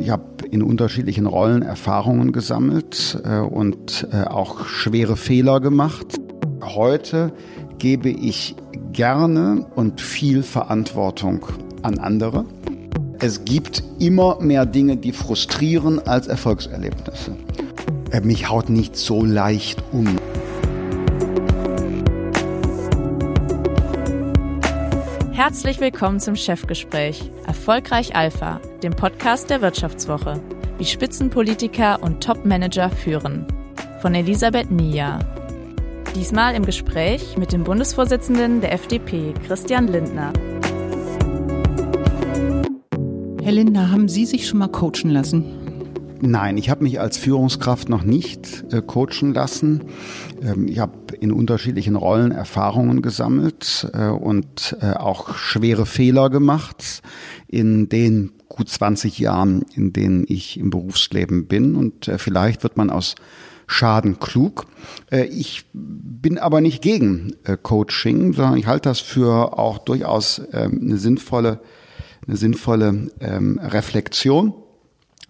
Ich habe in unterschiedlichen Rollen Erfahrungen gesammelt äh, und äh, auch schwere Fehler gemacht. Heute gebe ich gerne und viel Verantwortung an andere. Es gibt immer mehr Dinge, die frustrieren als Erfolgserlebnisse. Äh, mich haut nicht so leicht um. Herzlich willkommen zum Chefgespräch Erfolgreich Alpha, dem Podcast der Wirtschaftswoche. Wie Spitzenpolitiker und Topmanager führen. Von Elisabeth Nia. Diesmal im Gespräch mit dem Bundesvorsitzenden der FDP, Christian Lindner. Herr Lindner, haben Sie sich schon mal coachen lassen? Nein, ich habe mich als Führungskraft noch nicht äh, coachen lassen. Ähm, ich habe in unterschiedlichen Rollen Erfahrungen gesammelt äh, und äh, auch schwere Fehler gemacht in den gut 20 Jahren, in denen ich im Berufsleben bin. Und äh, vielleicht wird man aus Schaden klug. Äh, ich bin aber nicht gegen äh, Coaching, sondern ich halte das für auch durchaus ähm, eine sinnvolle, eine sinnvolle ähm, Reflexion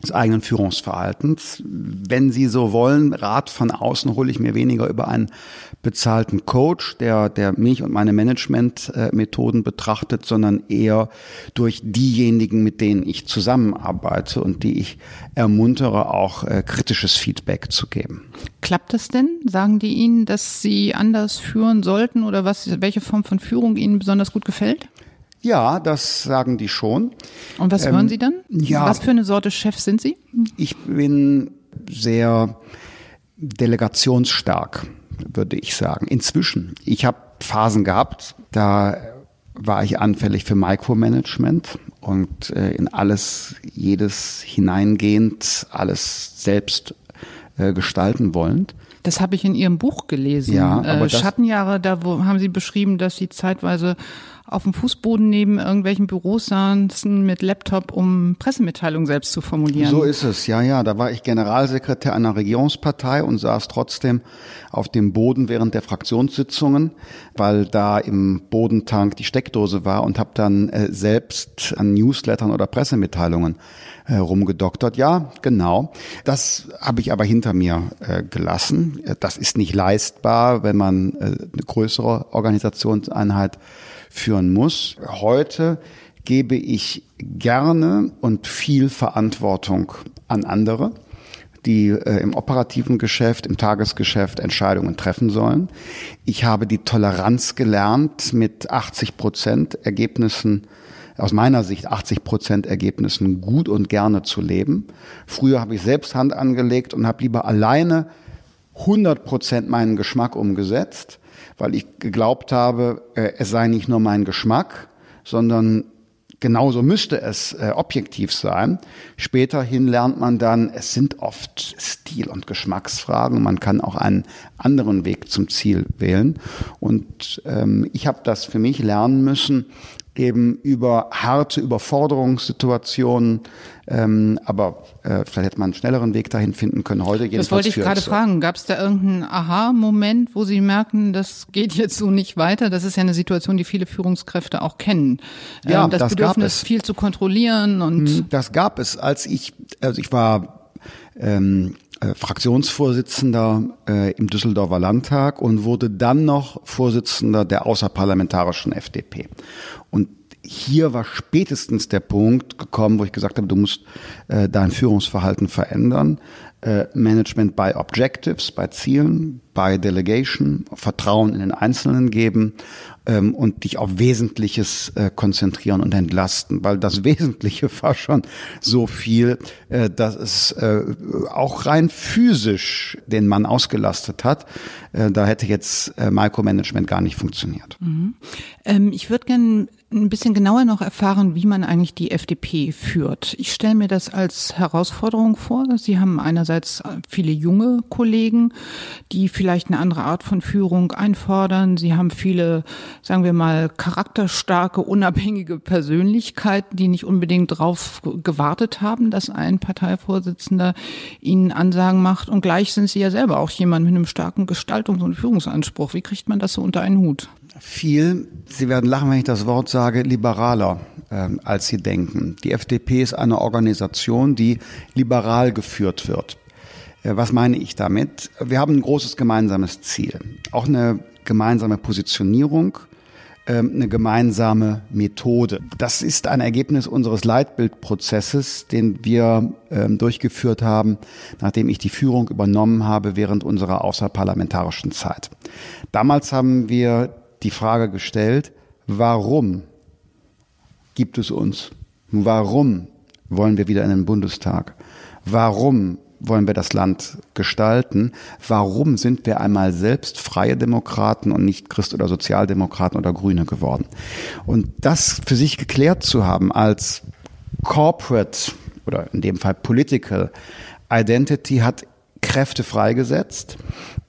des eigenen Führungsverhaltens. Wenn Sie so wollen, Rat von außen hole ich mir weniger über einen bezahlten Coach, der, der mich und meine Managementmethoden betrachtet, sondern eher durch diejenigen, mit denen ich zusammenarbeite und die ich ermuntere, auch äh, kritisches Feedback zu geben. Klappt das denn? Sagen die Ihnen, dass Sie anders führen sollten oder was, welche Form von Führung Ihnen besonders gut gefällt? Ja, das sagen die schon. Und was ähm, hören Sie dann? Ja. Was für eine Sorte Chef sind Sie? Ich bin sehr delegationsstark, würde ich sagen. Inzwischen. Ich habe Phasen gehabt, da war ich anfällig für Micromanagement und äh, in alles, jedes hineingehend, alles selbst äh, gestalten wollend. Das habe ich in Ihrem Buch gelesen. Ja, aber äh, Schattenjahre, da wo, haben Sie beschrieben, dass Sie zeitweise auf dem Fußboden neben irgendwelchen Büros saßen mit Laptop, um Pressemitteilungen selbst zu formulieren. So ist es, ja, ja. Da war ich Generalsekretär einer Regierungspartei und saß trotzdem auf dem Boden während der Fraktionssitzungen, weil da im Bodentank die Steckdose war und habe dann äh, selbst an Newslettern oder Pressemitteilungen äh, rumgedoktert. Ja, genau. Das habe ich aber hinter mir äh, gelassen. Das ist nicht leistbar, wenn man äh, eine größere Organisationseinheit führen muss. Heute gebe ich gerne und viel Verantwortung an andere, die äh, im operativen Geschäft, im Tagesgeschäft Entscheidungen treffen sollen. Ich habe die Toleranz gelernt, mit 80 Prozent Ergebnissen aus meiner Sicht 80 Prozent Ergebnissen gut und gerne zu leben. Früher habe ich selbst Hand angelegt und habe lieber alleine 100 Prozent meinen Geschmack umgesetzt, weil ich geglaubt habe, äh, es sei nicht nur mein Geschmack, sondern genauso müsste es äh, objektiv sein. Späterhin lernt man dann, es sind oft Stil- und Geschmacksfragen. Man kann auch einen anderen Weg zum Ziel wählen. Und ähm, ich habe das für mich lernen müssen, eben über harte Überforderungssituationen. Ähm, aber äh, vielleicht hätte man einen schnelleren Weg dahin finden können. Heute jedenfalls Das wollte ich gerade fragen. Gab es da irgendeinen Aha-Moment, wo Sie merken, das geht jetzt so nicht weiter? Das ist ja eine Situation, die viele Führungskräfte auch kennen. Ja, ähm, das, das Bedürfnis, viel zu kontrollieren und. Hm, das gab es, als ich, also ich war ähm, äh, Fraktionsvorsitzender äh, im Düsseldorfer Landtag und wurde dann noch Vorsitzender der außerparlamentarischen FDP. Und hier war spätestens der Punkt gekommen, wo ich gesagt habe, du musst äh, dein Führungsverhalten verändern. Äh, Management by Objectives, bei Zielen, by Delegation, Vertrauen in den Einzelnen geben ähm, und dich auf Wesentliches äh, konzentrieren und entlasten, weil das Wesentliche war schon so viel, äh, dass es äh, auch rein physisch den Mann ausgelastet hat. Äh, da hätte jetzt äh, Micromanagement gar nicht funktioniert. Mhm. Ähm, ich würde gerne ein bisschen genauer noch erfahren, wie man eigentlich die FDP führt. Ich stelle mir das als Herausforderung vor. Sie haben einerseits viele junge Kollegen, die vielleicht eine andere Art von Führung einfordern. Sie haben viele, sagen wir mal, charakterstarke, unabhängige Persönlichkeiten, die nicht unbedingt darauf gewartet haben, dass ein Parteivorsitzender ihnen Ansagen macht. Und gleich sind sie ja selber auch jemand mit einem starken Gestaltungs- und Führungsanspruch. Wie kriegt man das so unter einen Hut? Viel, Sie werden lachen, wenn ich das Wort sage, liberaler, äh, als Sie denken. Die FDP ist eine Organisation, die liberal geführt wird. Äh, was meine ich damit? Wir haben ein großes gemeinsames Ziel, auch eine gemeinsame Positionierung, äh, eine gemeinsame Methode. Das ist ein Ergebnis unseres Leitbildprozesses, den wir ähm, durchgeführt haben, nachdem ich die Führung übernommen habe während unserer außerparlamentarischen Zeit. Damals haben wir die Frage gestellt, warum gibt es uns? Warum wollen wir wieder in den Bundestag? Warum wollen wir das Land gestalten? Warum sind wir einmal selbst freie Demokraten und nicht Christ- oder Sozialdemokraten oder Grüne geworden? Und das für sich geklärt zu haben als Corporate oder in dem Fall Political Identity hat Kräfte freigesetzt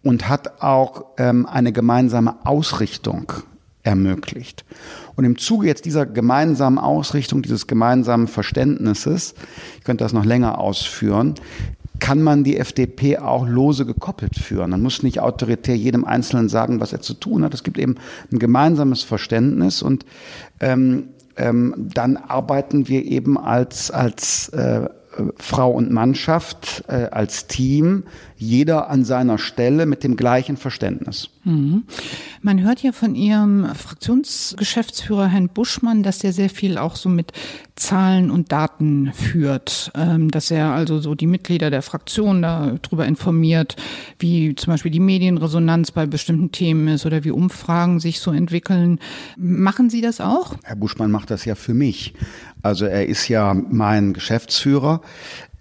und hat auch ähm, eine gemeinsame Ausrichtung ermöglicht. Und im Zuge jetzt dieser gemeinsamen Ausrichtung, dieses gemeinsamen Verständnisses, ich könnte das noch länger ausführen, kann man die FDP auch lose gekoppelt führen. Man muss nicht autoritär jedem Einzelnen sagen, was er zu tun hat. Es gibt eben ein gemeinsames Verständnis und ähm, ähm, dann arbeiten wir eben als, als äh, Frau und Mannschaft, äh, als Team, jeder an seiner Stelle mit dem gleichen Verständnis. Mhm. Man hört ja von Ihrem Fraktionsgeschäftsführer Herrn Buschmann, dass er sehr viel auch so mit Zahlen und Daten führt, ähm, dass er also so die Mitglieder der Fraktion darüber informiert, wie zum Beispiel die Medienresonanz bei bestimmten Themen ist oder wie Umfragen sich so entwickeln. Machen Sie das auch? Herr Buschmann macht das ja für mich. Also er ist ja mein Geschäftsführer.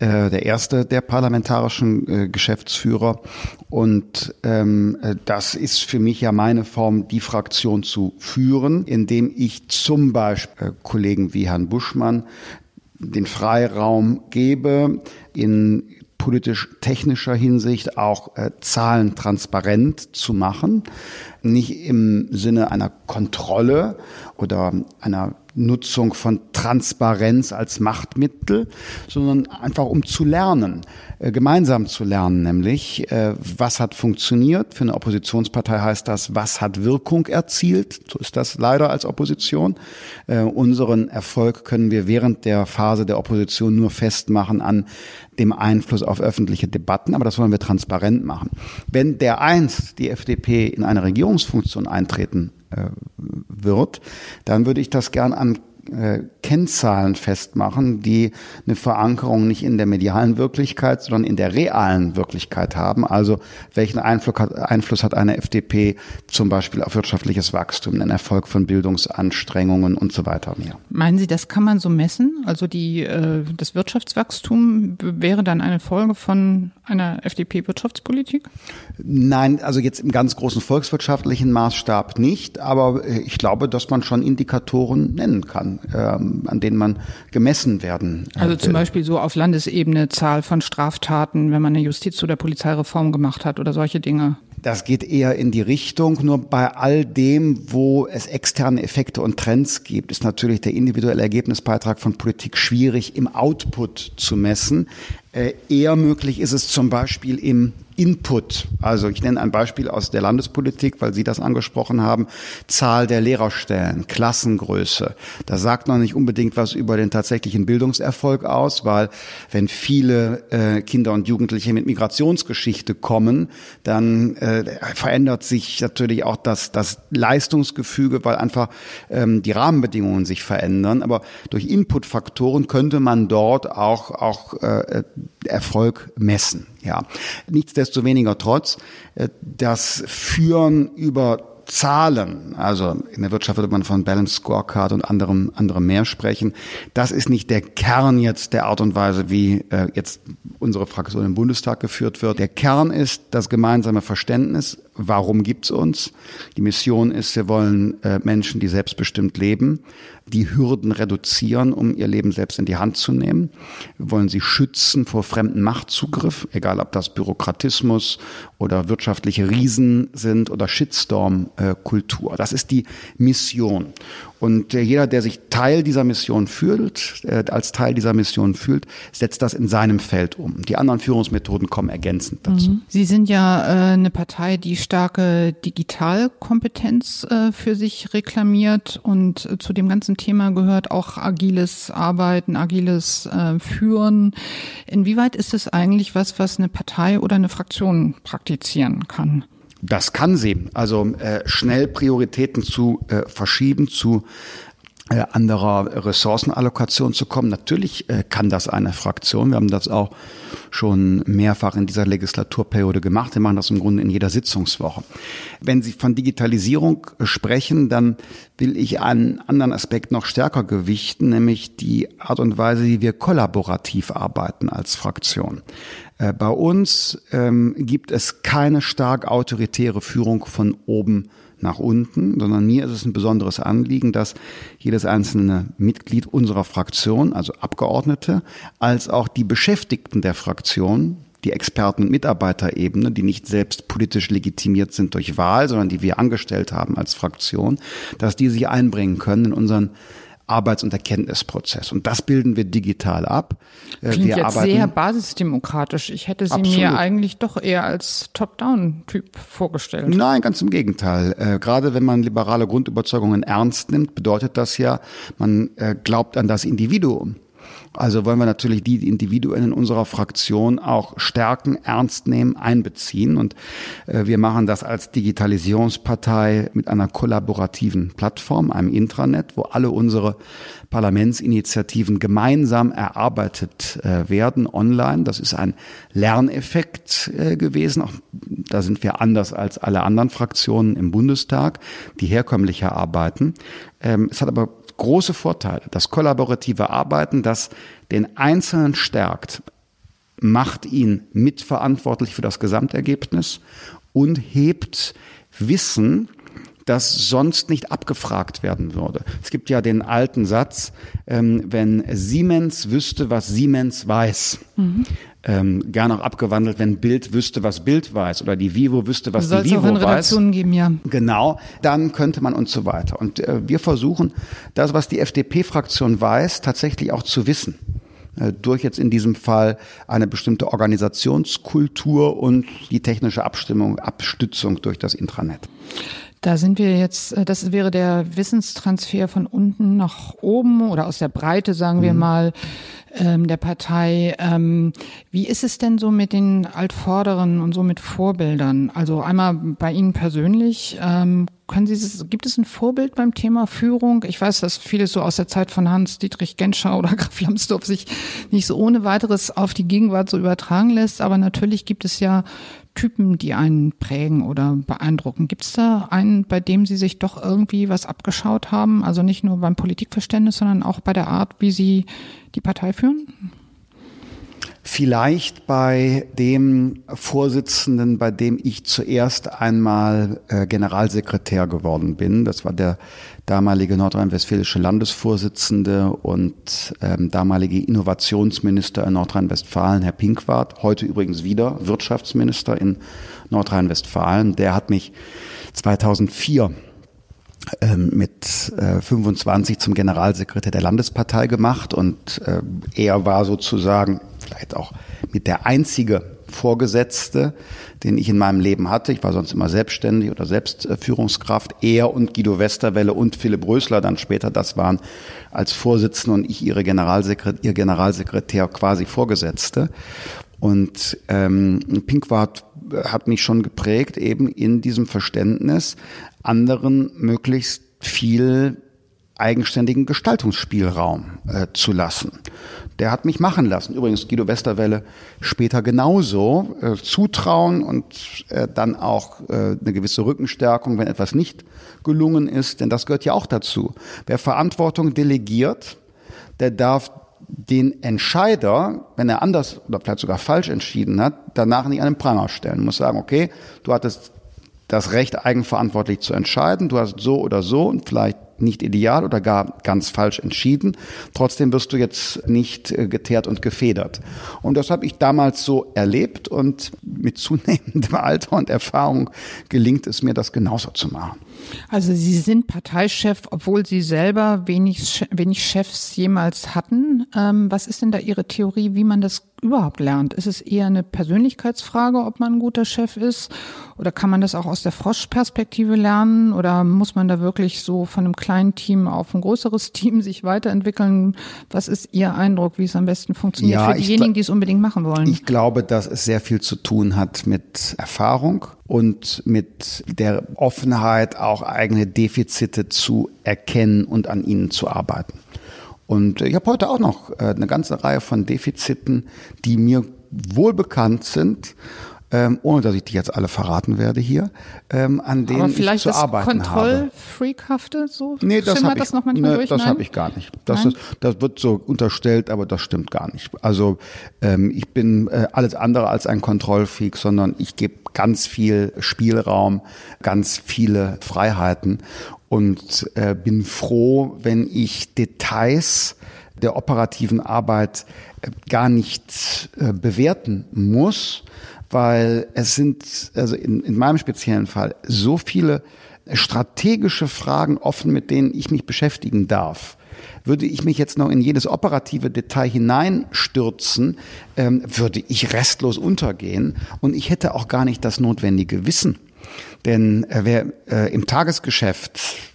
Äh, der erste der parlamentarischen äh, Geschäftsführer. Und ähm, äh, das ist für mich ja meine Form, die Fraktion zu führen, indem ich zum Beispiel äh, Kollegen wie Herrn Buschmann den Freiraum gebe, in politisch-technischer Hinsicht auch äh, Zahlen transparent zu machen. Nicht im Sinne einer Kontrolle oder einer Nutzung von Transparenz als Machtmittel, sondern einfach um zu lernen, äh, gemeinsam zu lernen, nämlich äh, was hat funktioniert. Für eine Oppositionspartei heißt das, was hat Wirkung erzielt. So ist das leider als Opposition. Äh, unseren Erfolg können wir während der Phase der Opposition nur festmachen an dem Einfluss auf öffentliche Debatten, aber das wollen wir transparent machen. Wenn der einst die FDP in eine Regierungsfunktion eintreten wird, dann würde ich das gern an äh, Kennzahlen festmachen, die eine Verankerung nicht in der medialen Wirklichkeit, sondern in der realen Wirklichkeit haben. Also welchen Einfluss hat, Einfluss hat eine FDP zum Beispiel auf wirtschaftliches Wachstum, den Erfolg von Bildungsanstrengungen und so weiter mehr. Meinen Sie, das kann man so messen? Also die, äh, das Wirtschaftswachstum wäre dann eine Folge von einer FDP-Wirtschaftspolitik? Nein, also jetzt im ganz großen volkswirtschaftlichen Maßstab nicht, aber äh, ich glaube, dass man schon Indikatoren nennen kann, ähm, an denen man gemessen werden. Äh, also zum Beispiel so auf Landesebene Zahl von Straftaten, wenn man eine Justiz- oder Polizeireform gemacht hat oder solche Dinge. Das geht eher in die Richtung. Nur bei all dem, wo es externe Effekte und Trends gibt, ist natürlich der individuelle Ergebnisbeitrag von Politik schwierig im Output zu messen. Äh, eher möglich ist es zum Beispiel im Input. Also ich nenne ein Beispiel aus der Landespolitik, weil Sie das angesprochen haben. Zahl der Lehrerstellen, Klassengröße. Das sagt noch nicht unbedingt was über den tatsächlichen Bildungserfolg aus, weil wenn viele äh, Kinder und Jugendliche mit Migrationsgeschichte kommen, dann äh, verändert sich natürlich auch das, das Leistungsgefüge, weil einfach ähm, die Rahmenbedingungen sich verändern. Aber durch Inputfaktoren könnte man dort auch, auch äh, Erfolg messen. Ja, nichtsdestoweniger trotz, äh, das Führen über Zahlen, also in der Wirtschaft würde man von Balance Scorecard und anderem, anderem mehr sprechen. Das ist nicht der Kern jetzt der Art und Weise, wie äh, jetzt unsere Fraktion im Bundestag geführt wird. Der Kern ist das gemeinsame Verständnis, warum gibt's uns. Die Mission ist, wir wollen äh, Menschen, die selbstbestimmt leben, die Hürden reduzieren, um ihr Leben selbst in die Hand zu nehmen. Wir wollen sie schützen vor fremden Machtzugriff, egal ob das Bürokratismus oder wirtschaftliche Riesen sind oder Shitstorm-Kultur. Das ist die Mission. Und äh, jeder, der sich Teil dieser Mission fühlt, äh, als Teil dieser Mission fühlt, setzt das in seinem Feld um. Die anderen Führungsmethoden kommen ergänzend dazu. Mhm. Sie sind ja äh, eine Partei, die starke Digitalkompetenz äh, für sich reklamiert und äh, zu dem ganzen Thema gehört auch agiles Arbeiten, agiles äh, Führen. Inwieweit ist es eigentlich was, was eine Partei oder eine Fraktion praktizieren kann? Das kann sie. Also äh, schnell Prioritäten zu äh, verschieben, zu anderer Ressourcenallokation zu kommen. Natürlich äh, kann das eine Fraktion. Wir haben das auch schon mehrfach in dieser Legislaturperiode gemacht. Wir machen das im Grunde in jeder Sitzungswoche. Wenn Sie von Digitalisierung sprechen, dann will ich einen anderen Aspekt noch stärker gewichten, nämlich die Art und Weise, wie wir kollaborativ arbeiten als Fraktion. Äh, bei uns ähm, gibt es keine stark autoritäre Führung von oben nach unten, sondern mir ist es ein besonderes Anliegen, dass jedes einzelne Mitglied unserer Fraktion, also Abgeordnete, als auch die Beschäftigten der Fraktion, die Experten- und Mitarbeiterebene, die nicht selbst politisch legitimiert sind durch Wahl, sondern die wir angestellt haben als Fraktion, dass die sich einbringen können in unseren Arbeits- und Erkenntnisprozess. Und das bilden wir digital ab. Äh, Klingt wir jetzt arbeiten sehr basisdemokratisch. Ich hätte sie absolut. mir eigentlich doch eher als Top-Down-Typ vorgestellt. Nein, ganz im Gegenteil. Äh, gerade wenn man liberale Grundüberzeugungen ernst nimmt, bedeutet das ja, man äh, glaubt an das Individuum. Also wollen wir natürlich die Individuen in unserer Fraktion auch stärken, ernst nehmen, einbeziehen. Und äh, wir machen das als Digitalisierungspartei mit einer kollaborativen Plattform, einem Intranet, wo alle unsere Parlamentsinitiativen gemeinsam erarbeitet äh, werden online. Das ist ein Lerneffekt äh, gewesen. Auch da sind wir anders als alle anderen Fraktionen im Bundestag, die herkömmlicher arbeiten. Ähm, es hat aber große Vorteile. Das kollaborative Arbeiten, das den Einzelnen stärkt, macht ihn mitverantwortlich für das Gesamtergebnis und hebt Wissen, das sonst nicht abgefragt werden würde. Es gibt ja den alten Satz, ähm, wenn Siemens wüsste, was Siemens weiß, mhm ähm, gerne auch abgewandelt, wenn Bild wüsste, was Bild weiß oder die Vivo wüsste, was die Vivo auch in Redaktionen weiß. Geben, ja. Genau, dann könnte man und so weiter. Und äh, wir versuchen, das, was die FDP-Fraktion weiß, tatsächlich auch zu wissen äh, durch jetzt in diesem Fall eine bestimmte Organisationskultur und die technische Abstimmung, Abstützung durch das Intranet. Da sind wir jetzt, äh, das wäre der Wissenstransfer von unten nach oben oder aus der Breite, sagen wir mhm. mal, ähm, der Partei. Ähm, wie ist es denn so mit den Altvorderen und so mit Vorbildern? Also einmal bei Ihnen persönlich, ähm, können Sie, gibt es ein Vorbild beim Thema Führung? Ich weiß, dass vieles so aus der Zeit von Hans-Dietrich Genscher oder Graf Lambsdorff sich nicht so ohne weiteres auf die Gegenwart so übertragen lässt, aber natürlich gibt es ja Typen, die einen prägen oder beeindrucken. Gibt es da einen, bei dem Sie sich doch irgendwie was abgeschaut haben? Also nicht nur beim Politikverständnis, sondern auch bei der Art, wie Sie die Partei führen? Vielleicht bei dem Vorsitzenden, bei dem ich zuerst einmal äh, Generalsekretär geworden bin. Das war der damalige nordrhein-westfälische Landesvorsitzende und ähm, damalige Innovationsminister in Nordrhein-Westfalen, Herr Pinkwart, heute übrigens wieder Wirtschaftsminister in Nordrhein-Westfalen. Der hat mich 2004 ähm, mit äh, 25 zum Generalsekretär der Landespartei gemacht und äh, er war sozusagen vielleicht auch mit der einzige Vorgesetzte, den ich in meinem Leben hatte. Ich war sonst immer selbstständig oder Selbstführungskraft. Er und Guido Westerwelle und Philipp Rösler dann später, das waren als Vorsitzende und ich ihre Generalsekretär, ihr Generalsekretär quasi Vorgesetzte. Und ähm, Pinkwart hat mich schon geprägt, eben in diesem Verständnis, anderen möglichst viel eigenständigen Gestaltungsspielraum äh, zu lassen. Der hat mich machen lassen. Übrigens Guido Westerwelle später genauso. Äh, zutrauen und äh, dann auch äh, eine gewisse Rückenstärkung, wenn etwas nicht gelungen ist, denn das gehört ja auch dazu. Wer Verantwortung delegiert, der darf den Entscheider, wenn er anders oder vielleicht sogar falsch entschieden hat, danach nicht an den Pranger stellen. Muss sagen, okay, du hattest das Recht, eigenverantwortlich zu entscheiden. Du hast so oder so und vielleicht nicht ideal oder gar ganz falsch entschieden. Trotzdem wirst du jetzt nicht äh, geteert und gefedert. Und das habe ich damals so erlebt und mit zunehmendem Alter und Erfahrung gelingt es mir, das genauso zu machen. Also Sie sind Parteichef, obwohl Sie selber wenig, wenig Chefs jemals hatten. Ähm, was ist denn da Ihre Theorie, wie man das überhaupt lernt? Ist es eher eine Persönlichkeitsfrage, ob man ein guter Chef ist? Oder kann man das auch aus der Froschperspektive lernen? Oder muss man da wirklich so von einem kleinen Team auf ein größeres Team sich weiterentwickeln? Was ist Ihr Eindruck, wie es am besten funktioniert ja, für diejenigen, die es unbedingt machen wollen? Ich glaube, dass es sehr viel zu tun hat mit Erfahrung und mit der Offenheit, auch eigene Defizite zu erkennen und an ihnen zu arbeiten. Und ich habe heute auch noch äh, eine ganze Reihe von Defiziten, die mir wohl bekannt sind ähm, ohne dass ich die jetzt alle verraten werde hier, ähm, an denen Aber vielleicht ich zu das arbeiten Kontrollfreakhafte so? Nee, das habe ich, das hab ich gar nicht. Das, ist, das wird so unterstellt, aber das stimmt gar nicht. Also ähm, ich bin äh, alles andere als ein Kontrollfreak, sondern ich gebe ganz viel Spielraum, ganz viele Freiheiten und äh, bin froh, wenn ich Details der operativen Arbeit äh, gar nicht äh, bewerten muss, weil es sind, also in, in meinem speziellen Fall, so viele strategische Fragen offen, mit denen ich mich beschäftigen darf. Würde ich mich jetzt noch in jedes operative Detail hineinstürzen, ähm, würde ich restlos untergehen und ich hätte auch gar nicht das notwendige Wissen. Denn äh, wer äh, im Tagesgeschäft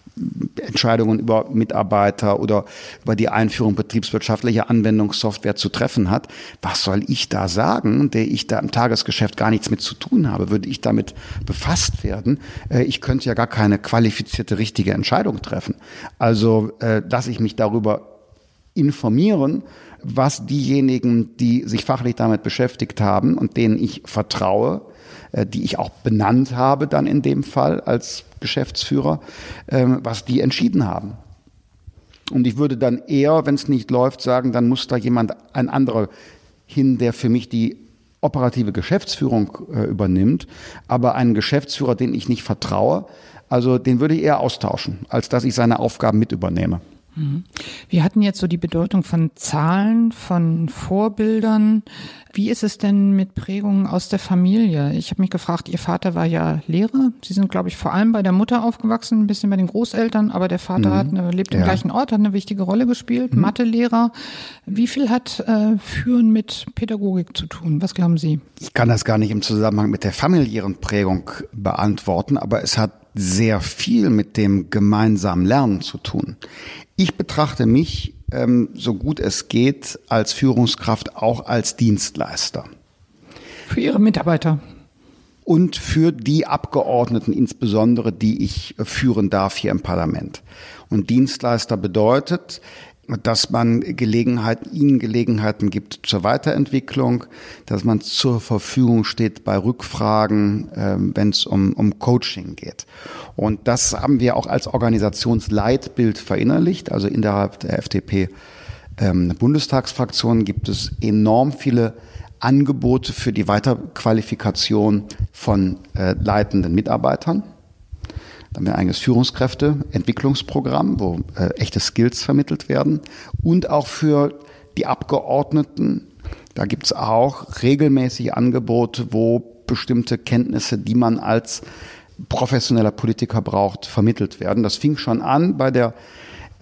Entscheidungen über Mitarbeiter oder über die Einführung betriebswirtschaftlicher Anwendungssoftware zu treffen hat. Was soll ich da sagen, der ich da im Tagesgeschäft gar nichts mit zu tun habe? Würde ich damit befasst werden? Äh, ich könnte ja gar keine qualifizierte richtige Entscheidung treffen. Also äh, dass ich mich darüber informieren, was diejenigen, die sich fachlich damit beschäftigt haben und denen ich vertraue, äh, die ich auch benannt habe dann in dem Fall als Geschäftsführer, ähm, was die entschieden haben. Und ich würde dann eher, wenn es nicht läuft, sagen, dann muss da jemand, ein anderer hin, der für mich die operative Geschäftsführung äh, übernimmt, aber einen Geschäftsführer, den ich nicht vertraue, also den würde ich eher austauschen, als dass ich seine Aufgaben mit übernehme. Mhm. Wir hatten jetzt so die Bedeutung von Zahlen, von Vorbildern. Wie ist es denn mit Prägungen aus der Familie? Ich habe mich gefragt, Ihr Vater war ja Lehrer. Sie sind, glaube ich, vor allem bei der Mutter aufgewachsen, ein bisschen bei den Großeltern, aber der Vater mhm. hat eine, lebt im ja. gleichen Ort, hat eine wichtige Rolle gespielt, mhm. Mathelehrer. Wie viel hat äh, Führen mit Pädagogik zu tun? Was glauben Sie? Ich kann das gar nicht im Zusammenhang mit der familiären Prägung beantworten, aber es hat sehr viel mit dem gemeinsamen Lernen zu tun. Ich betrachte mich, ähm, so gut es geht, als Führungskraft auch als Dienstleister. Für Ihre Mitarbeiter. Und für die Abgeordneten insbesondere, die ich führen darf hier im Parlament. Und Dienstleister bedeutet, dass man Gelegenheit, ihnen Gelegenheiten gibt zur Weiterentwicklung, dass man zur Verfügung steht bei Rückfragen, äh, wenn es um, um Coaching geht. Und das haben wir auch als Organisationsleitbild verinnerlicht. Also innerhalb der FDP ähm, Bundestagsfraktion gibt es enorm viele Angebote für die Weiterqualifikation von äh, leitenden Mitarbeitern. Da haben wir ein eigenes Führungskräfteentwicklungsprogramm, wo äh, echte Skills vermittelt werden. Und auch für die Abgeordneten, da gibt es auch regelmäßige Angebote, wo bestimmte Kenntnisse, die man als professioneller Politiker braucht, vermittelt werden. Das fing schon an bei der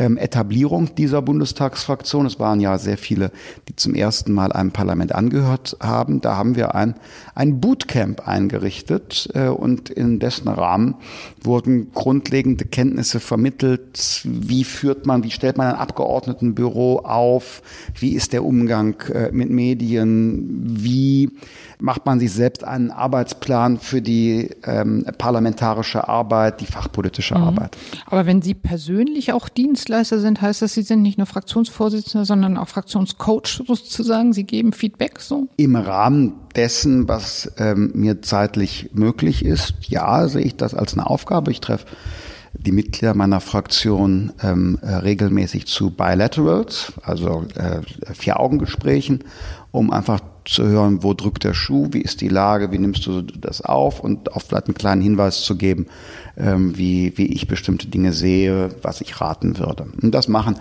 ähm, Etablierung dieser Bundestagsfraktion. Es waren ja sehr viele, die zum ersten Mal einem Parlament angehört haben. Da haben wir ein, ein Bootcamp eingerichtet äh, und in dessen Rahmen wurden grundlegende Kenntnisse vermittelt. Wie führt man, wie stellt man ein Abgeordnetenbüro auf? Wie ist der Umgang äh, mit Medien? Wie macht man sich selbst einen Arbeitsplan für die ähm, parlamentarische Arbeit, die fachpolitische mhm. Arbeit? Aber wenn Sie persönlich auch Dienstleister Dienstleister sind, heißt das, Sie sind nicht nur Fraktionsvorsitzender, sondern auch Fraktionscoach sozusagen. Sie geben Feedback so? Im Rahmen dessen, was ähm, mir zeitlich möglich ist, ja, sehe ich das als eine Aufgabe. Ich treffe die Mitglieder meiner Fraktion ähm, äh, regelmäßig zu Bilaterals, also äh, Vier-Augen-Gesprächen, um einfach zu hören, wo drückt der Schuh, wie ist die Lage, wie nimmst du das auf und auch vielleicht einen kleinen Hinweis zu geben, ähm, wie, wie ich bestimmte Dinge sehe, was ich raten würde. Und das machen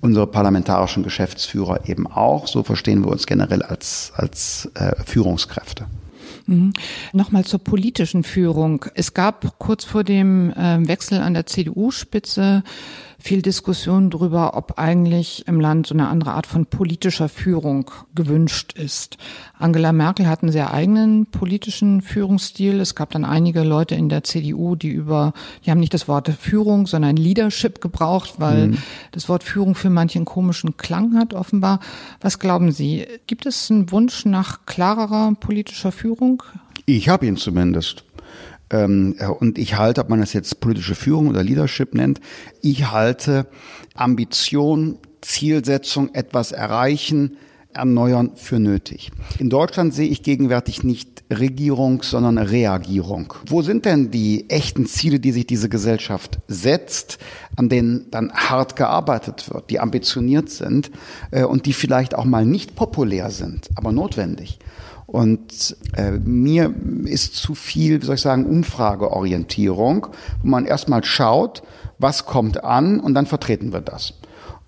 unsere parlamentarischen Geschäftsführer eben auch. So verstehen wir uns generell als, als äh, Führungskräfte. Mhm. Nochmal zur politischen Führung. Es gab kurz vor dem äh, Wechsel an der CDU-Spitze viel Diskussion darüber, ob eigentlich im Land so eine andere Art von politischer Führung gewünscht ist. Angela Merkel hat einen sehr eigenen politischen Führungsstil. Es gab dann einige Leute in der CDU, die über, die haben nicht das Wort Führung, sondern Leadership gebraucht, weil mhm. das Wort Führung für manchen komischen Klang hat, offenbar. Was glauben Sie? Gibt es einen Wunsch nach klarerer politischer Führung? Ich habe ihn zumindest. Ähm, und ich halte, ob man das jetzt politische Führung oder Leadership nennt, ich halte Ambition, Zielsetzung, etwas erreichen, erneuern für nötig. In Deutschland sehe ich gegenwärtig nicht Regierung, sondern Reagierung. Wo sind denn die echten Ziele, die sich diese Gesellschaft setzt, an denen dann hart gearbeitet wird, die ambitioniert sind äh, und die vielleicht auch mal nicht populär sind, aber notwendig? Und äh, mir ist zu viel, wie soll ich sagen, Umfrageorientierung, wo man erstmal schaut, was kommt an und dann vertreten wir das.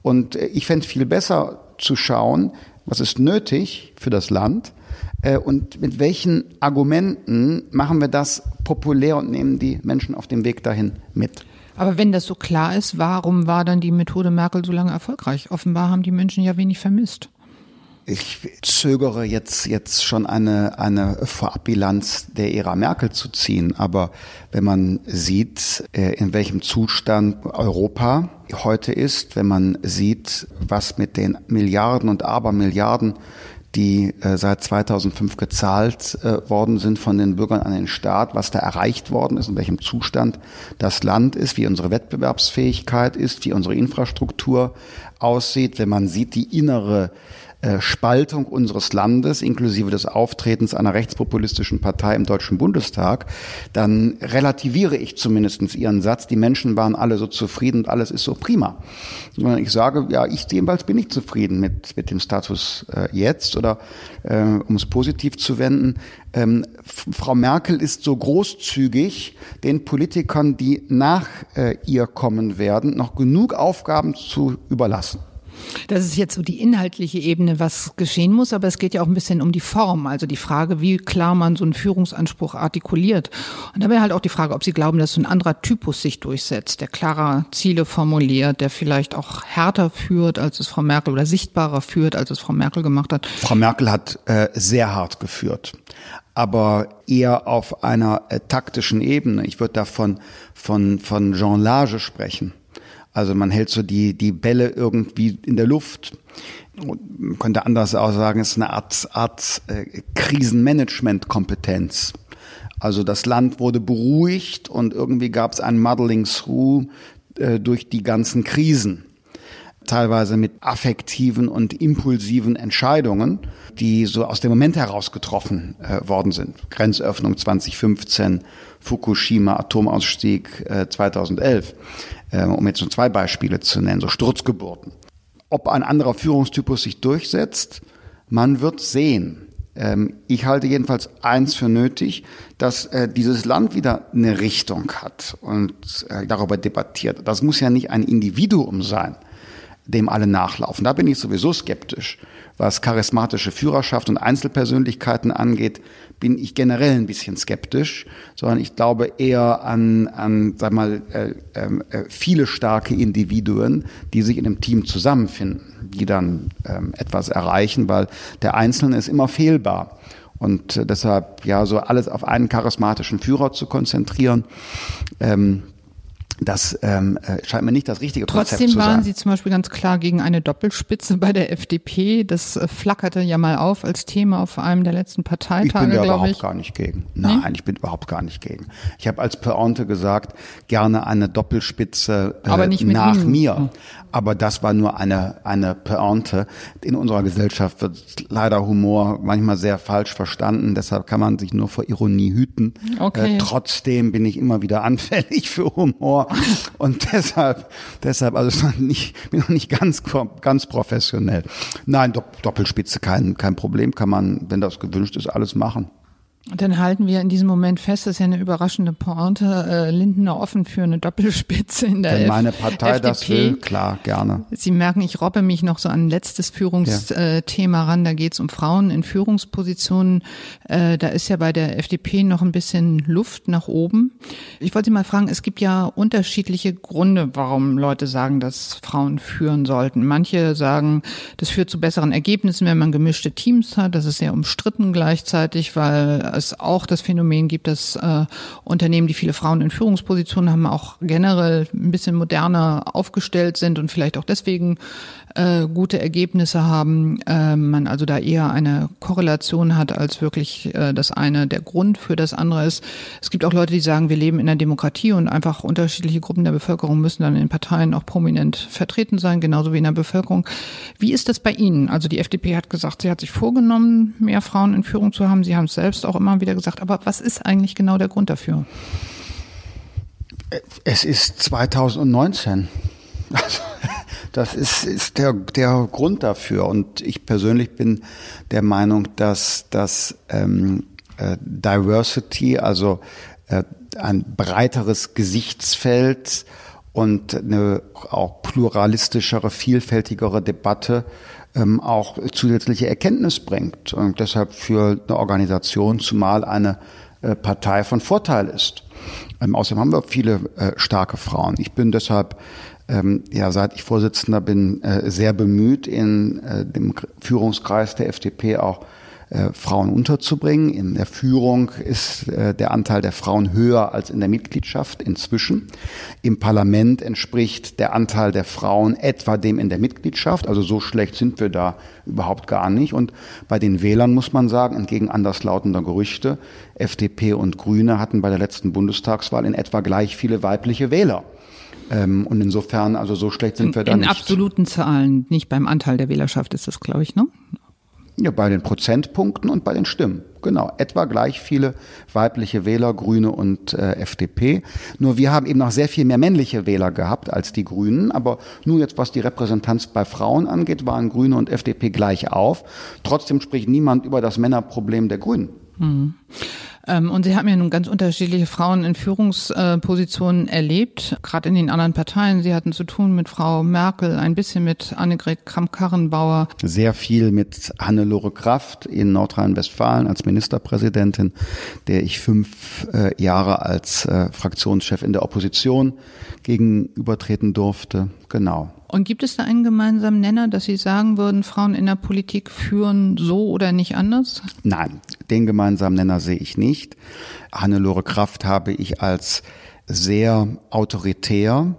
Und äh, ich fände es viel besser zu schauen, was ist nötig für das Land äh, und mit welchen Argumenten machen wir das populär und nehmen die Menschen auf dem Weg dahin mit. Aber wenn das so klar ist, warum war dann die Methode Merkel so lange erfolgreich? Offenbar haben die Menschen ja wenig vermisst ich zögere jetzt, jetzt schon eine, eine Vorabbilanz der Ära Merkel zu ziehen. Aber wenn man sieht, äh, in welchem Zustand Europa heute ist, wenn man sieht, was mit den Milliarden und Abermilliarden die äh, seit 2005 gezahlt äh, worden sind von den Bürgern an den Staat, was da erreicht worden ist, in welchem Zustand das Land ist, wie unsere Wettbewerbsfähigkeit ist, wie unsere Infrastruktur aussieht, wenn man sieht die innere Spaltung unseres Landes, inklusive des Auftretens einer rechtspopulistischen Partei im Deutschen Bundestag, dann relativiere ich zumindest Ihren Satz, die Menschen waren alle so zufrieden und alles ist so prima. Sondern ich sage, ja, ich jedenfalls bin nicht zufrieden mit, mit dem Status äh, jetzt oder äh, um es positiv zu wenden, ähm, Frau Merkel ist so großzügig, den Politikern, die nach äh, ihr kommen werden, noch genug Aufgaben zu überlassen. Das ist jetzt so die inhaltliche Ebene, was geschehen muss, aber es geht ja auch ein bisschen um die Form, also die Frage, wie klar man so einen Führungsanspruch artikuliert. Und da wäre halt auch die Frage, ob Sie glauben, dass so ein anderer Typus sich durchsetzt, der klarer Ziele formuliert, der vielleicht auch härter führt, als es Frau Merkel oder sichtbarer führt, als es Frau Merkel gemacht hat. Frau Merkel hat äh, sehr hart geführt aber eher auf einer äh, taktischen Ebene. Ich würde da von, von, von Jean Lage sprechen. Also man hält so die, die Bälle irgendwie in der Luft. Man könnte anders auch sagen, es ist eine Art, Art äh, Krisenmanagement-Kompetenz. Also das Land wurde beruhigt und irgendwie gab es ein Muddling through äh, durch die ganzen Krisen. Teilweise mit affektiven und impulsiven Entscheidungen, die so aus dem Moment heraus getroffen äh, worden sind. Grenzöffnung 2015, Fukushima, Atomausstieg äh, 2011. Äh, um jetzt nur zwei Beispiele zu nennen, so Sturzgeburten. Ob ein anderer Führungstypus sich durchsetzt, man wird sehen. Ähm, ich halte jedenfalls eins für nötig, dass äh, dieses Land wieder eine Richtung hat und äh, darüber debattiert. Das muss ja nicht ein Individuum sein, dem alle nachlaufen. Da bin ich sowieso skeptisch. Was charismatische Führerschaft und Einzelpersönlichkeiten angeht, bin ich generell ein bisschen skeptisch, sondern ich glaube eher an, an sag mal, äh, ähm, äh, viele starke Individuen, die sich in einem Team zusammenfinden, die dann ähm, etwas erreichen, weil der Einzelne ist immer fehlbar. Und äh, deshalb ja so alles auf einen charismatischen Führer zu konzentrieren, ähm, das ähm, äh, scheint mir nicht das richtige Konzept Trotzdem zu sein. Trotzdem waren Sie zum Beispiel ganz klar gegen eine Doppelspitze bei der FDP. Das äh, flackerte ja mal auf als Thema auf einem der letzten Parteitage, ich. bin da überhaupt gar nicht gegen. Nein, nee? ich bin überhaupt gar nicht gegen. Ich habe als Pointe gesagt, gerne eine Doppelspitze äh, Aber nicht mit nach Ihnen. mir. Aber das war nur eine, eine Pointe. In unserer Gesellschaft wird leider Humor manchmal sehr falsch verstanden. Deshalb kann man sich nur vor Ironie hüten. Okay. Äh, trotzdem bin ich immer wieder anfällig für Humor. Und deshalb, deshalb, also noch nicht, bin noch nicht ganz, ganz professionell. Nein, Doppelspitze kein, kein Problem. Kann man, wenn das gewünscht ist, alles machen. Und dann halten wir in diesem Moment fest, das ist ja eine überraschende Pointe, äh, Lindner offen für eine Doppelspitze in der Wenn meine Partei FDP. das will, klar, gerne. Sie merken, ich robbe mich noch so an ein letztes Führungsthema ja. ran. Da geht es um Frauen in Führungspositionen. Äh, da ist ja bei der FDP noch ein bisschen Luft nach oben. Ich wollte Sie mal fragen, es gibt ja unterschiedliche Gründe, warum Leute sagen, dass Frauen führen sollten. Manche sagen, das führt zu besseren Ergebnissen, wenn man gemischte Teams hat. Das ist sehr umstritten gleichzeitig, weil es auch das Phänomen gibt, dass äh, Unternehmen, die viele Frauen in Führungspositionen haben, auch generell ein bisschen moderner aufgestellt sind und vielleicht auch deswegen äh, gute Ergebnisse haben. Äh, man also da eher eine Korrelation hat, als wirklich äh, das eine der Grund für das andere ist. Es gibt auch Leute, die sagen, wir leben in einer Demokratie und einfach unterschiedliche Gruppen der Bevölkerung müssen dann in Parteien auch prominent vertreten sein, genauso wie in der Bevölkerung. Wie ist das bei Ihnen? Also die FDP hat gesagt, sie hat sich vorgenommen, mehr Frauen in Führung zu haben. Sie haben es selbst auch immer wieder gesagt. Aber was ist eigentlich genau der Grund dafür? Es ist 2019. Also, das ist, ist der, der Grund dafür. Und ich persönlich bin der Meinung, dass das ähm, äh, Diversity, also äh, ein breiteres Gesichtsfeld und eine auch pluralistischere, vielfältigere Debatte ähm, auch zusätzliche Erkenntnis bringt und deshalb für eine Organisation zumal eine äh, Partei von Vorteil ist. Ähm, außerdem haben wir viele äh, starke Frauen. Ich bin deshalb ähm, ja, seit ich Vorsitzender bin, äh, sehr bemüht, in äh, dem Führungskreis der FDP auch äh, Frauen unterzubringen. In der Führung ist äh, der Anteil der Frauen höher als in der Mitgliedschaft inzwischen. Im Parlament entspricht der Anteil der Frauen etwa dem in der Mitgliedschaft. Also so schlecht sind wir da überhaupt gar nicht. Und bei den Wählern muss man sagen, entgegen anderslautender Gerüchte, FDP und Grüne hatten bei der letzten Bundestagswahl in etwa gleich viele weibliche Wähler. Ähm, und insofern, also so schlecht sind wir da in nicht. In absoluten Zahlen, nicht beim Anteil der Wählerschaft ist das, glaube ich, ne? Ja, bei den Prozentpunkten und bei den Stimmen. Genau, etwa gleich viele weibliche Wähler, Grüne und äh, FDP. Nur wir haben eben noch sehr viel mehr männliche Wähler gehabt als die Grünen. Aber nur jetzt, was die Repräsentanz bei Frauen angeht, waren Grüne und FDP gleich auf. Trotzdem spricht niemand über das Männerproblem der Grünen. Mhm. Ähm, und Sie haben ja nun ganz unterschiedliche Frauen in Führungspositionen erlebt, gerade in den anderen Parteien. Sie hatten zu tun mit Frau Merkel, ein bisschen mit Annegret Kramp-Karrenbauer. Sehr viel mit Hannelore Kraft in Nordrhein-Westfalen als Ministerpräsidentin, der ich fünf äh, Jahre als äh, Fraktionschef in der Opposition gegenübertreten durfte. Genau. Und gibt es da einen gemeinsamen Nenner, dass Sie sagen würden, Frauen in der Politik führen so oder nicht anders? Nein, den gemeinsamen Nenner sehe ich nicht. Hannelore Kraft habe ich als sehr autoritär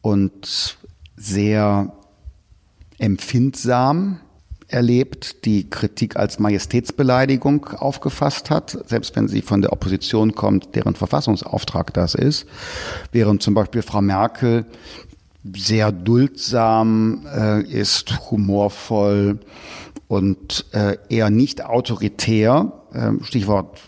und sehr empfindsam erlebt, die Kritik als Majestätsbeleidigung aufgefasst hat, selbst wenn sie von der Opposition kommt, deren Verfassungsauftrag das ist. Während zum Beispiel Frau Merkel sehr duldsam äh, ist, humorvoll und äh, eher nicht autoritär, äh, Stichwort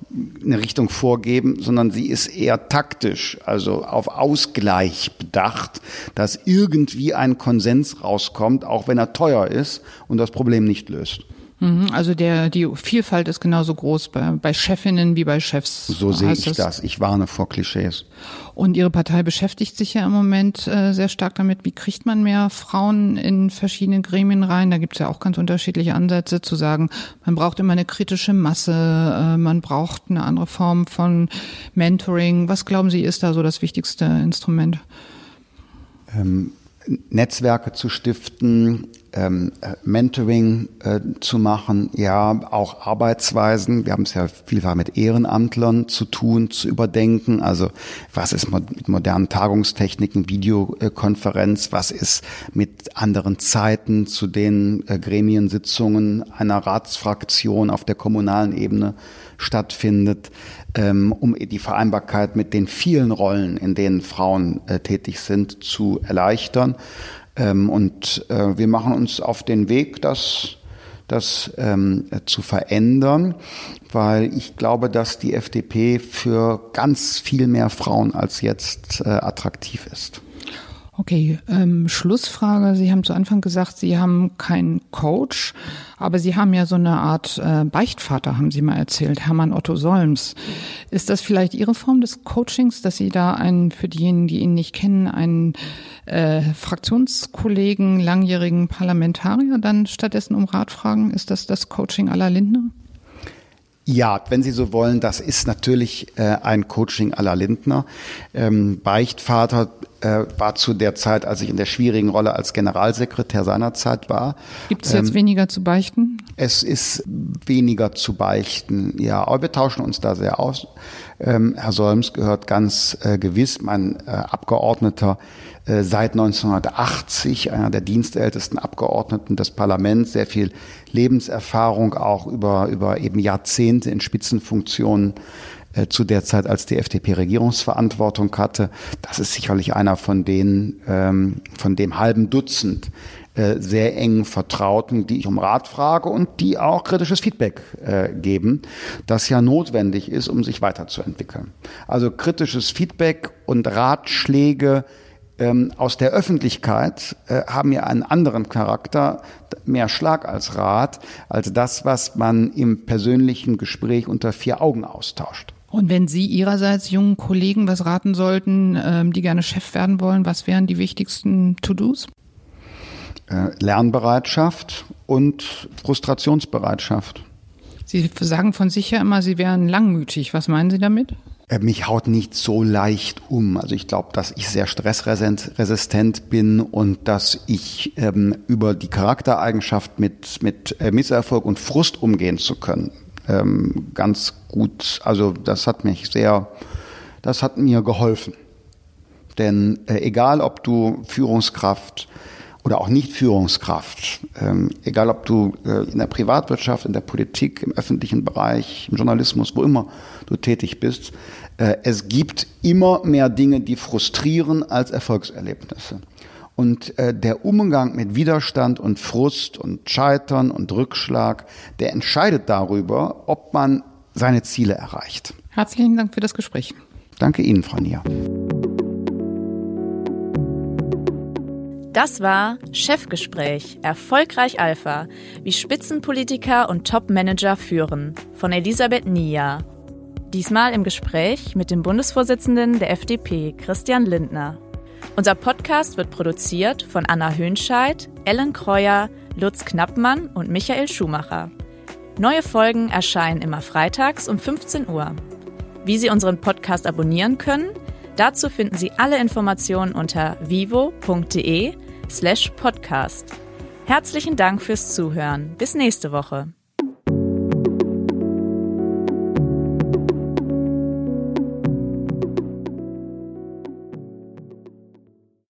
eine Richtung vorgeben, sondern sie ist eher taktisch, also auf Ausgleich bedacht, dass irgendwie ein Konsens rauskommt, auch wenn er teuer ist und das Problem nicht löst. Mhm, also der, die Vielfalt ist genauso groß bei, bei Chefinnen wie bei Chefs. So sehe ich das? das. Ich warne vor Klischees. Und Ihre Partei beschäftigt sich ja im Moment äh, sehr stark damit, wie kriegt man mehr Frauen in verschiedene Gremien rein. Da gibt es ja auch ganz unterschiedliche Ansätze zu sagen, man braucht immer eine kritische Masse, äh, man braucht eine andere Form von Mentoring. Was glauben Sie, ist da so das wichtigste Instrument? Ähm, Netzwerke zu stiften, ähm, äh, Mentoring äh, zu machen, ja, auch Arbeitsweisen. Wir haben es ja vielfach mit Ehrenamtlern zu tun, zu überdenken. Also was ist mit modernen Tagungstechniken, Videokonferenz, was ist mit anderen Zeiten, zu den äh, Gremiensitzungen einer Ratsfraktion auf der kommunalen Ebene stattfindet, um die Vereinbarkeit mit den vielen Rollen, in denen Frauen äh, tätig sind, zu erleichtern. Ähm, und äh, wir machen uns auf den Weg, das, das ähm, zu verändern, weil ich glaube, dass die FDP für ganz viel mehr Frauen als jetzt äh, attraktiv ist. Okay, ähm, Schlussfrage. Sie haben zu Anfang gesagt, Sie haben keinen Coach, aber Sie haben ja so eine Art äh, Beichtvater, haben Sie mal erzählt, Hermann Otto Solms. Ist das vielleicht Ihre Form des Coachings, dass Sie da einen, für diejenigen, die ihn nicht kennen, einen äh, Fraktionskollegen, langjährigen Parlamentarier dann stattdessen um Rat fragen? Ist das das Coaching aller Lindner? Ja, wenn Sie so wollen, das ist natürlich äh, ein Coaching aller Lindner. Ähm, Beichtvater äh, war zu der Zeit, als ich in der schwierigen Rolle als Generalsekretär seinerzeit war. Gibt es jetzt ähm, weniger zu beichten? Es ist weniger zu beichten, ja. Aber wir tauschen uns da sehr aus. Ähm, Herr Solms gehört ganz äh, gewiss, mein äh, Abgeordneter äh, seit 1980, einer der dienstältesten Abgeordneten des Parlaments, sehr viel Lebenserfahrung auch über, über eben Jahrzehnte in Spitzenfunktionen äh, zu der Zeit, als die FDP Regierungsverantwortung hatte. Das ist sicherlich einer von denen, ähm, von dem halben Dutzend äh, sehr engen Vertrauten, die ich um Rat frage und die auch kritisches Feedback äh, geben, das ja notwendig ist, um sich weiterzuentwickeln. Also kritisches Feedback und Ratschläge ähm, aus der Öffentlichkeit äh, haben ja einen anderen Charakter, mehr Schlag als Rat, als das, was man im persönlichen Gespräch unter vier Augen austauscht. Und wenn Sie Ihrerseits jungen Kollegen was raten sollten, ähm, die gerne Chef werden wollen, was wären die wichtigsten To-Dos? Äh, Lernbereitschaft und Frustrationsbereitschaft. Sie sagen von sich ja immer, Sie wären langmütig. Was meinen Sie damit? Äh, mich haut nicht so leicht um. Also ich glaube, dass ich sehr stressresistent bin und dass ich ähm, über die Charaktereigenschaft mit, mit äh, Misserfolg und Frust umgehen zu können, ähm, ganz gut, also das hat mich sehr, das hat mir geholfen. Denn äh, egal, ob du Führungskraft oder auch nicht Führungskraft, ähm, egal ob du äh, in der Privatwirtschaft, in der Politik, im öffentlichen Bereich, im Journalismus, wo immer du tätig bist, äh, es gibt immer mehr Dinge, die frustrieren als Erfolgserlebnisse. Und äh, der Umgang mit Widerstand und Frust und Scheitern und Rückschlag, der entscheidet darüber, ob man seine Ziele erreicht. Herzlichen Dank für das Gespräch. Danke Ihnen, Frau Nier. Das war Chefgespräch Erfolgreich Alpha, wie Spitzenpolitiker und Topmanager führen von Elisabeth Nia. Diesmal im Gespräch mit dem Bundesvorsitzenden der FDP, Christian Lindner. Unser Podcast wird produziert von Anna Höhnscheid, Ellen Kreuer, Lutz Knappmann und Michael Schumacher. Neue Folgen erscheinen immer freitags um 15 Uhr. Wie Sie unseren Podcast abonnieren können, Dazu finden Sie alle Informationen unter vivo.de slash podcast. Herzlichen Dank fürs Zuhören. Bis nächste Woche.